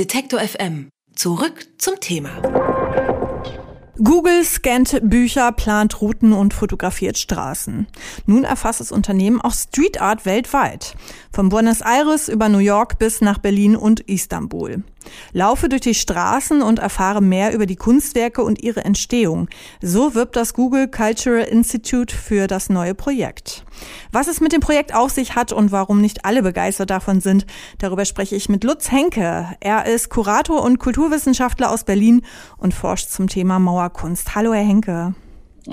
Detektor FM. Zurück zum Thema. Google scannt Bücher, plant Routen und fotografiert Straßen. Nun erfasst das Unternehmen auch Street Art weltweit. Von Buenos Aires über New York bis nach Berlin und Istanbul. Laufe durch die Straßen und erfahre mehr über die Kunstwerke und ihre Entstehung. So wirbt das Google Cultural Institute für das neue Projekt. Was es mit dem Projekt auf sich hat und warum nicht alle begeistert davon sind, darüber spreche ich mit Lutz Henke. Er ist Kurator und Kulturwissenschaftler aus Berlin und forscht zum Thema Mauerkunst. Hallo, Herr Henke.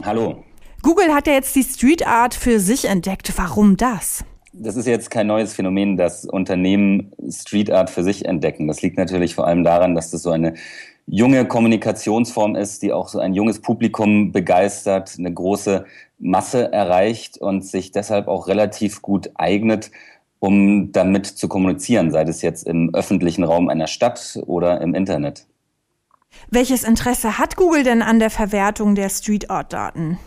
Hallo. Google hat ja jetzt die Street Art für sich entdeckt. Warum das? das ist jetzt kein neues Phänomen, dass Unternehmen Street Art für sich entdecken. Das liegt natürlich vor allem daran, dass das so eine junge Kommunikationsform ist, die auch so ein junges Publikum begeistert, eine große Masse erreicht und sich deshalb auch relativ gut eignet, um damit zu kommunizieren, sei es jetzt im öffentlichen Raum einer Stadt oder im Internet. Welches Interesse hat Google denn an der Verwertung der Street Art Daten?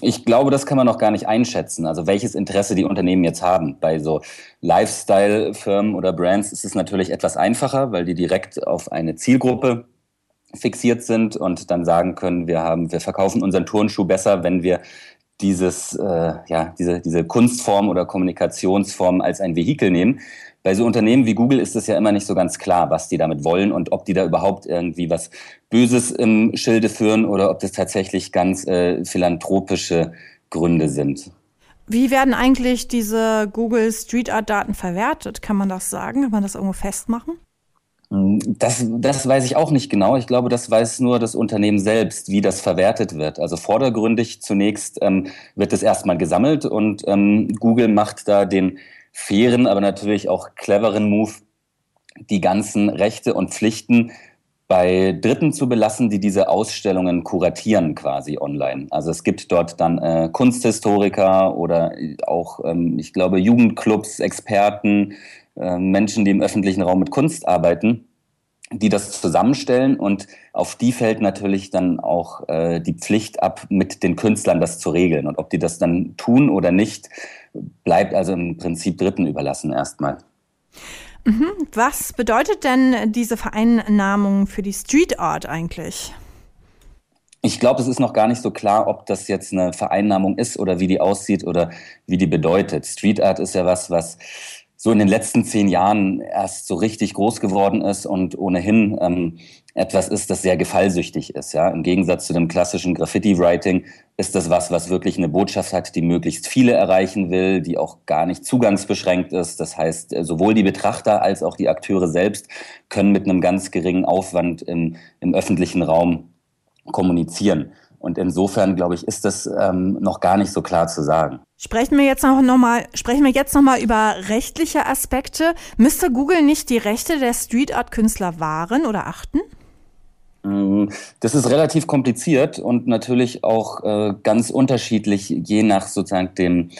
Ich glaube, das kann man noch gar nicht einschätzen. Also welches Interesse die Unternehmen jetzt haben. Bei so Lifestyle-Firmen oder Brands ist es natürlich etwas einfacher, weil die direkt auf eine Zielgruppe fixiert sind und dann sagen können, wir haben, wir verkaufen unseren Turnschuh besser, wenn wir dieses, äh, ja, diese, diese Kunstform oder Kommunikationsform als ein Vehikel nehmen bei so Unternehmen wie Google ist es ja immer nicht so ganz klar, was die damit wollen und ob die da überhaupt irgendwie was Böses im Schilde führen oder ob das tatsächlich ganz äh, philanthropische Gründe sind. Wie werden eigentlich diese Google Street Art Daten verwertet? Kann man das sagen? Kann man das irgendwo festmachen? Das, das weiß ich auch nicht genau. Ich glaube, das weiß nur das Unternehmen selbst, wie das verwertet wird. Also vordergründig zunächst ähm, wird es erstmal gesammelt und ähm, Google macht da den fairen, aber natürlich auch cleveren Move, die ganzen Rechte und Pflichten bei Dritten zu belassen, die diese Ausstellungen kuratieren quasi online. Also es gibt dort dann äh, Kunsthistoriker oder auch, ähm, ich glaube, Jugendclubs, Experten, äh, Menschen, die im öffentlichen Raum mit Kunst arbeiten, die das zusammenstellen und auf die fällt natürlich dann auch äh, die Pflicht ab, mit den Künstlern das zu regeln. Und ob die das dann tun oder nicht, bleibt also im Prinzip Dritten überlassen erstmal. Mhm. Was bedeutet denn diese Vereinnahmung für die Street Art eigentlich? Ich glaube, es ist noch gar nicht so klar, ob das jetzt eine Vereinnahmung ist oder wie die aussieht oder wie die bedeutet. Street Art ist ja was, was so in den letzten zehn Jahren erst so richtig groß geworden ist und ohnehin ähm, etwas ist, das sehr gefallsüchtig ist. Ja? Im Gegensatz zu dem klassischen Graffiti-Writing ist das was, was wirklich eine Botschaft hat, die möglichst viele erreichen will, die auch gar nicht zugangsbeschränkt ist. Das heißt, äh, sowohl die Betrachter als auch die Akteure selbst können mit einem ganz geringen Aufwand im, im öffentlichen Raum kommunizieren. Und insofern, glaube ich, ist das ähm, noch gar nicht so klar zu sagen. Sprechen wir jetzt noch, noch mal, sprechen wir jetzt noch mal über rechtliche Aspekte. Müsste Google nicht die Rechte der Street Art Künstler wahren oder achten? Mm, das ist relativ kompliziert und natürlich auch äh, ganz unterschiedlich, je nach sozusagen dem,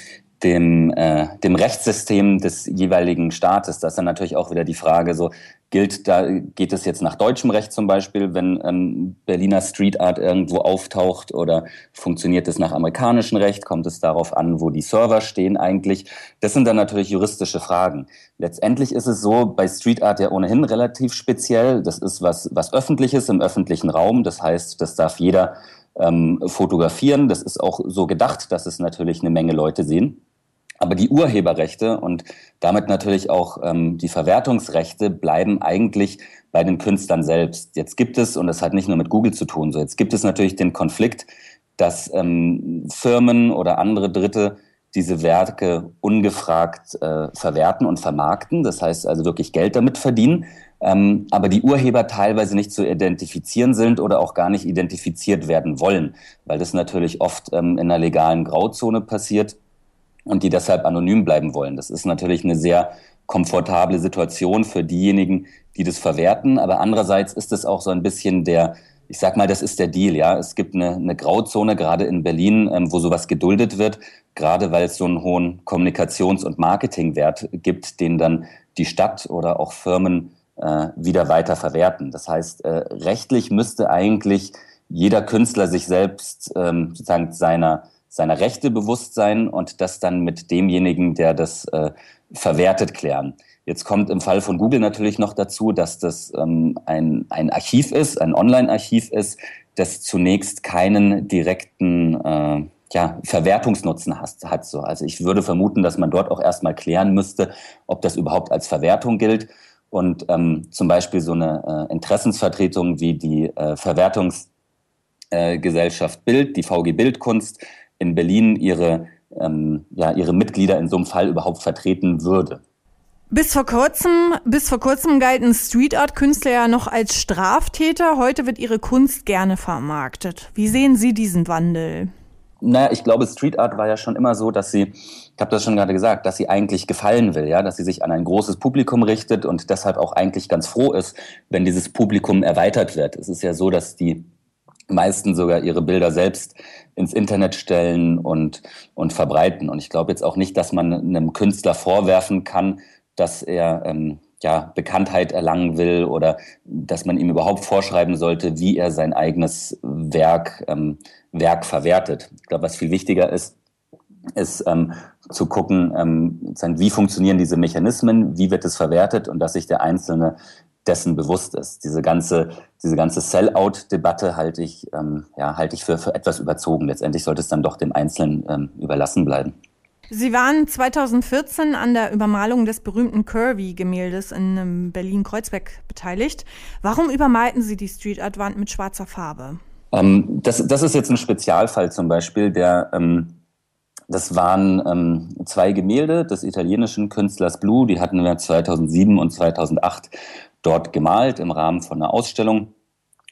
dem, äh, dem Rechtssystem des jeweiligen Staates. Das ist dann natürlich auch wieder die Frage, so gilt da, geht es jetzt nach deutschem Recht zum Beispiel, wenn ähm, Berliner Street Art irgendwo auftaucht oder funktioniert es nach amerikanischem Recht? Kommt es darauf an, wo die Server stehen eigentlich? Das sind dann natürlich juristische Fragen. Letztendlich ist es so, bei Street Art ja ohnehin relativ speziell. Das ist was, was öffentliches im öffentlichen Raum. Das heißt, das darf jeder ähm, fotografieren. Das ist auch so gedacht, dass es natürlich eine Menge Leute sehen. Aber die Urheberrechte und damit natürlich auch ähm, die Verwertungsrechte bleiben eigentlich bei den Künstlern selbst. Jetzt gibt es, und das hat nicht nur mit Google zu tun, so jetzt gibt es natürlich den Konflikt, dass ähm, Firmen oder andere Dritte diese Werke ungefragt äh, verwerten und vermarkten, das heißt also wirklich Geld damit verdienen, ähm, aber die Urheber teilweise nicht zu identifizieren sind oder auch gar nicht identifiziert werden wollen, weil das natürlich oft ähm, in einer legalen Grauzone passiert und die deshalb anonym bleiben wollen. Das ist natürlich eine sehr komfortable Situation für diejenigen, die das verwerten. Aber andererseits ist es auch so ein bisschen der, ich sag mal, das ist der Deal, ja. Es gibt eine, eine Grauzone, gerade in Berlin, ähm, wo sowas geduldet wird, gerade weil es so einen hohen Kommunikations- und Marketingwert gibt, den dann die Stadt oder auch Firmen äh, wieder weiter verwerten. Das heißt, äh, rechtlich müsste eigentlich jeder Künstler sich selbst ähm, sozusagen seiner seiner Rechte bewusst sein und das dann mit demjenigen, der das äh, verwertet, klären. Jetzt kommt im Fall von Google natürlich noch dazu, dass das ähm, ein, ein Archiv ist, ein Online-Archiv ist, das zunächst keinen direkten äh, ja, Verwertungsnutzen hat, hat so. Also ich würde vermuten, dass man dort auch erstmal klären müsste, ob das überhaupt als Verwertung gilt. Und ähm, zum Beispiel so eine äh, Interessensvertretung wie die äh, Verwertungsgesellschaft äh, Bild, die VG Bildkunst in Berlin ihre, ähm, ja, ihre Mitglieder in so einem Fall überhaupt vertreten würde. Bis vor kurzem, bis vor kurzem galten Street Art Künstler ja noch als Straftäter. Heute wird ihre Kunst gerne vermarktet. Wie sehen Sie diesen Wandel? Naja, ich glaube, Street Art war ja schon immer so, dass sie, ich habe das schon gerade gesagt, dass sie eigentlich gefallen will, ja, dass sie sich an ein großes Publikum richtet und deshalb auch eigentlich ganz froh ist, wenn dieses Publikum erweitert wird. Es ist ja so, dass die meisten sogar ihre Bilder selbst ins Internet stellen und, und verbreiten. Und ich glaube jetzt auch nicht, dass man einem Künstler vorwerfen kann, dass er ähm, ja, Bekanntheit erlangen will oder dass man ihm überhaupt vorschreiben sollte, wie er sein eigenes Werk, ähm, Werk verwertet. Ich glaube, was viel wichtiger ist, ist ähm, zu gucken, ähm, wie funktionieren diese Mechanismen, wie wird es verwertet und dass sich der Einzelne dessen bewusst ist. Diese ganze, diese ganze Sell-out-Debatte halte ich, ähm, ja, halte ich für, für etwas überzogen. Letztendlich sollte es dann doch dem Einzelnen ähm, überlassen bleiben. Sie waren 2014 an der Übermalung des berühmten Curvy-Gemäldes in ähm, Berlin-Kreuzberg beteiligt. Warum übermalten Sie die Street Art Wand mit schwarzer Farbe? Ähm, das, das ist jetzt ein Spezialfall zum Beispiel, der ähm, das waren ähm, zwei Gemälde des italienischen Künstlers Blue, die hatten wir 2007 und 2008 dort gemalt im Rahmen von einer Ausstellung.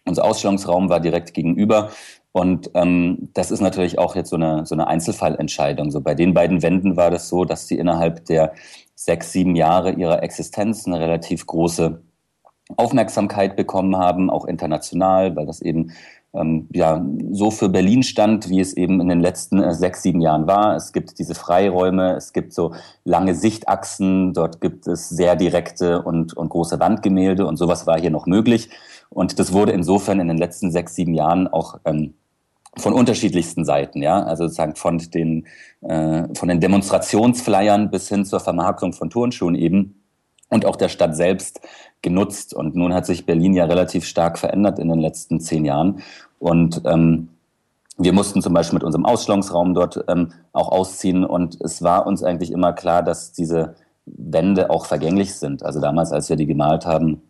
Unser Ausstellungsraum war direkt gegenüber und ähm, das ist natürlich auch jetzt so eine, so eine Einzelfallentscheidung. So bei den beiden Wänden war das so, dass sie innerhalb der sechs, sieben Jahre ihrer Existenz eine relativ große Aufmerksamkeit bekommen haben, auch international, weil das eben ähm, ja so für Berlin stand, wie es eben in den letzten äh, sechs, sieben Jahren war. Es gibt diese Freiräume, es gibt so lange Sichtachsen, dort gibt es sehr direkte und, und große Wandgemälde und sowas war hier noch möglich. Und das wurde insofern in den letzten sechs, sieben Jahren auch ähm, von unterschiedlichsten Seiten, ja, also sozusagen von den äh, von den Demonstrationsflyern bis hin zur Vermarktung von Turnschuhen eben und auch der Stadt selbst genutzt. Und nun hat sich Berlin ja relativ stark verändert in den letzten zehn Jahren und ähm, wir mussten zum Beispiel mit unserem Ausstellungsraum dort ähm, auch ausziehen und es war uns eigentlich immer klar, dass diese Wände auch vergänglich sind. Also damals, als wir die gemalt haben,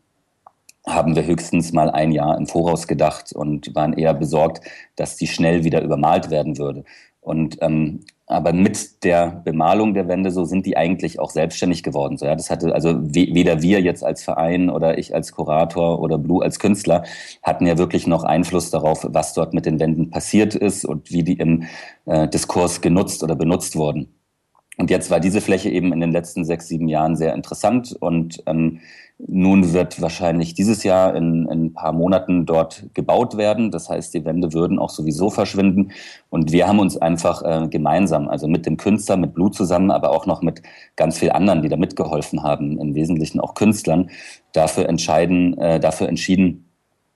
haben wir höchstens mal ein Jahr im Voraus gedacht und waren eher besorgt, dass die schnell wieder übermalt werden würde. Und ähm, aber mit der Bemalung der Wände so sind die eigentlich auch selbstständig geworden. So ja, das hatte also weder wir jetzt als Verein oder ich als Kurator oder Blue als Künstler hatten ja wirklich noch Einfluss darauf, was dort mit den Wänden passiert ist und wie die im äh, Diskurs genutzt oder benutzt wurden. Und jetzt war diese Fläche eben in den letzten sechs, sieben Jahren sehr interessant und ähm, nun wird wahrscheinlich dieses Jahr in, in, ein paar Monaten dort gebaut werden. Das heißt, die Wände würden auch sowieso verschwinden. Und wir haben uns einfach äh, gemeinsam, also mit dem Künstler, mit Blut zusammen, aber auch noch mit ganz vielen anderen, die da mitgeholfen haben, im Wesentlichen auch Künstlern, dafür entscheiden, äh, dafür entschieden,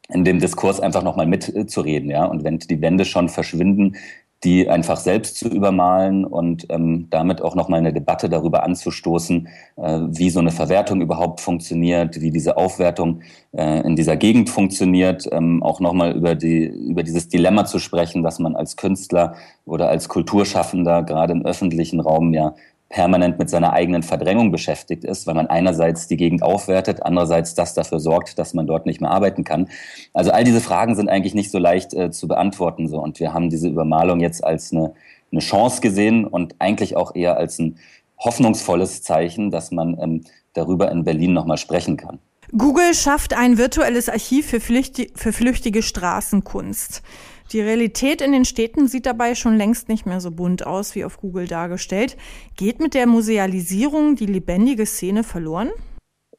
in dem Diskurs einfach nochmal mitzureden, ja. Und wenn die Wände schon verschwinden, die einfach selbst zu übermalen und ähm, damit auch nochmal eine Debatte darüber anzustoßen, äh, wie so eine Verwertung überhaupt funktioniert, wie diese Aufwertung äh, in dieser Gegend funktioniert, ähm, auch nochmal über, die, über dieses Dilemma zu sprechen, dass man als Künstler oder als Kulturschaffender gerade im öffentlichen Raum ja permanent mit seiner eigenen Verdrängung beschäftigt ist, weil man einerseits die Gegend aufwertet, andererseits das dafür sorgt, dass man dort nicht mehr arbeiten kann. Also all diese Fragen sind eigentlich nicht so leicht äh, zu beantworten. So. Und wir haben diese Übermalung jetzt als eine, eine Chance gesehen und eigentlich auch eher als ein hoffnungsvolles Zeichen, dass man ähm, darüber in Berlin nochmal sprechen kann. Google schafft ein virtuelles Archiv für, flüchti für flüchtige Straßenkunst. Die Realität in den Städten sieht dabei schon längst nicht mehr so bunt aus wie auf Google dargestellt. Geht mit der Musealisierung die lebendige Szene verloren?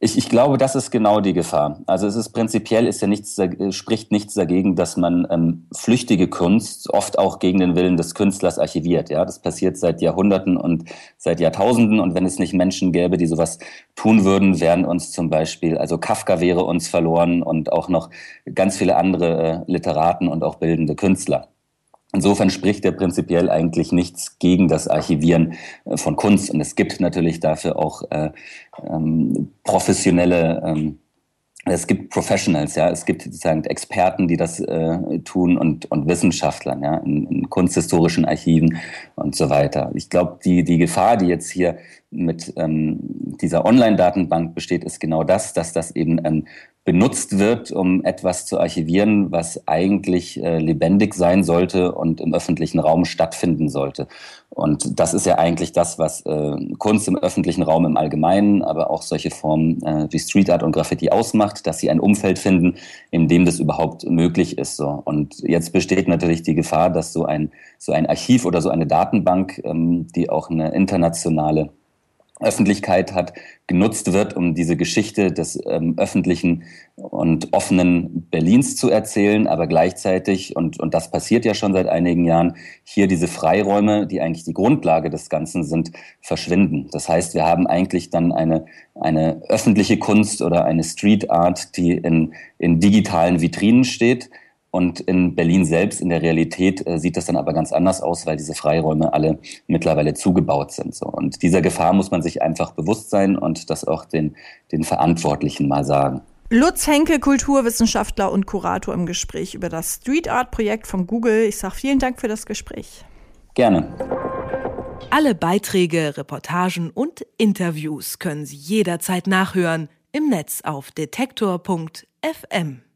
Ich, ich glaube, das ist genau die Gefahr. Also es ist prinzipiell ist ja nichts, spricht nichts dagegen, dass man ähm, flüchtige Kunst oft auch gegen den Willen des Künstlers archiviert. Ja, das passiert seit Jahrhunderten und seit Jahrtausenden. Und wenn es nicht Menschen gäbe, die sowas tun würden, wären uns zum Beispiel, also Kafka wäre uns verloren und auch noch ganz viele andere äh, Literaten und auch bildende Künstler. Insofern spricht er prinzipiell eigentlich nichts gegen das Archivieren äh, von Kunst. Und es gibt natürlich dafür auch äh, ähm, professionelle ähm, es gibt Professionals, ja, es gibt sozusagen Experten, die das äh, tun und, und Wissenschaftler, ja, in, in kunsthistorischen Archiven und so weiter. Ich glaube, die, die Gefahr, die jetzt hier mit ähm, dieser Online-Datenbank besteht, ist genau das, dass das eben ähm, benutzt wird, um etwas zu archivieren, was eigentlich äh, lebendig sein sollte und im öffentlichen Raum stattfinden sollte. Und das ist ja eigentlich das, was äh, Kunst im öffentlichen Raum im Allgemeinen, aber auch solche Formen äh, wie Street Art und Graffiti ausmacht, dass sie ein Umfeld finden, in dem das überhaupt möglich ist. So. Und jetzt besteht natürlich die Gefahr, dass so ein, so ein Archiv oder so eine Datenbank, ähm, die auch eine internationale Öffentlichkeit hat, genutzt wird, um diese Geschichte des ähm, öffentlichen und offenen Berlins zu erzählen, aber gleichzeitig, und, und das passiert ja schon seit einigen Jahren, hier diese Freiräume, die eigentlich die Grundlage des Ganzen sind, verschwinden. Das heißt, wir haben eigentlich dann eine, eine öffentliche Kunst oder eine Street Art, die in, in digitalen Vitrinen steht, und in Berlin selbst, in der Realität, äh, sieht das dann aber ganz anders aus, weil diese Freiräume alle mittlerweile zugebaut sind. So. Und dieser Gefahr muss man sich einfach bewusst sein und das auch den, den Verantwortlichen mal sagen. Lutz Henke, Kulturwissenschaftler und Kurator im Gespräch über das Street Art Projekt von Google. Ich sage vielen Dank für das Gespräch. Gerne. Alle Beiträge, Reportagen und Interviews können Sie jederzeit nachhören im Netz auf detektor.fm.